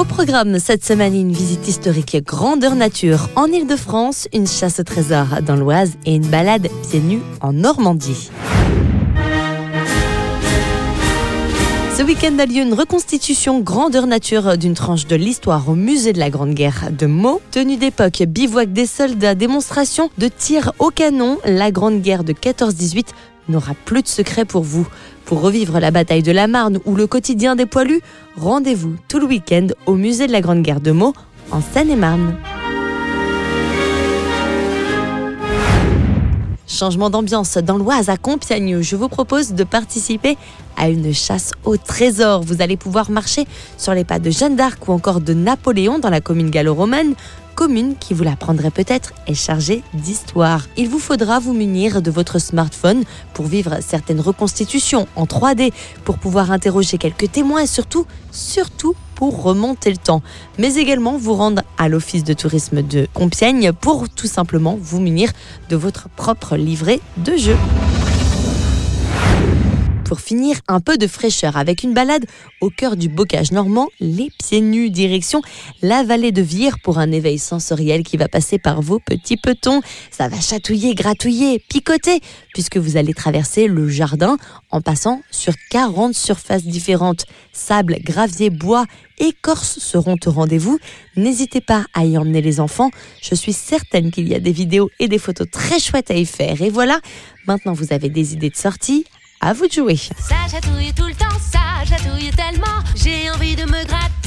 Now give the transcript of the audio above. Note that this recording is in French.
Au programme cette semaine, une visite historique grandeur nature en Ile-de-France, une chasse au trésor dans l'Oise et une balade pieds nus en Normandie. Ce week-end a lieu une reconstitution grandeur nature d'une tranche de l'histoire au musée de la Grande Guerre de Meaux. Tenue d'époque, bivouac des soldats, démonstration de tir au canon, la Grande Guerre de 14-18 n'aura plus de secret pour vous. Pour revivre la bataille de la Marne ou le quotidien des poilus, rendez-vous tout le week-end au musée de la Grande Guerre de Meaux en Seine-et-Marne. Changement d'ambiance dans l'Oise à Compiègne. Je vous propose de participer à une chasse au trésor. Vous allez pouvoir marcher sur les pas de Jeanne d'Arc ou encore de Napoléon dans la commune gallo-romaine commune qui, vous l'apprendrez peut-être, est chargée d'histoire. Il vous faudra vous munir de votre smartphone pour vivre certaines reconstitutions en 3D, pour pouvoir interroger quelques témoins et surtout, surtout remonter le temps, mais également vous rendre à l'office de tourisme de Compiègne pour tout simplement vous munir de votre propre livret de jeu pour finir un peu de fraîcheur avec une balade au cœur du bocage normand, les pieds nus, direction la vallée de Vire pour un éveil sensoriel qui va passer par vos petits petons. Ça va chatouiller, gratouiller, picoter, puisque vous allez traverser le jardin en passant sur 40 surfaces différentes. Sable, gravier, bois, écorce seront au rendez-vous. N'hésitez pas à y emmener les enfants. Je suis certaine qu'il y a des vidéos et des photos très chouettes à y faire. Et voilà, maintenant vous avez des idées de sortie. À vous de jouer. Ça chatouille tout le temps, ça chatouille tellement, j'ai envie de me gratter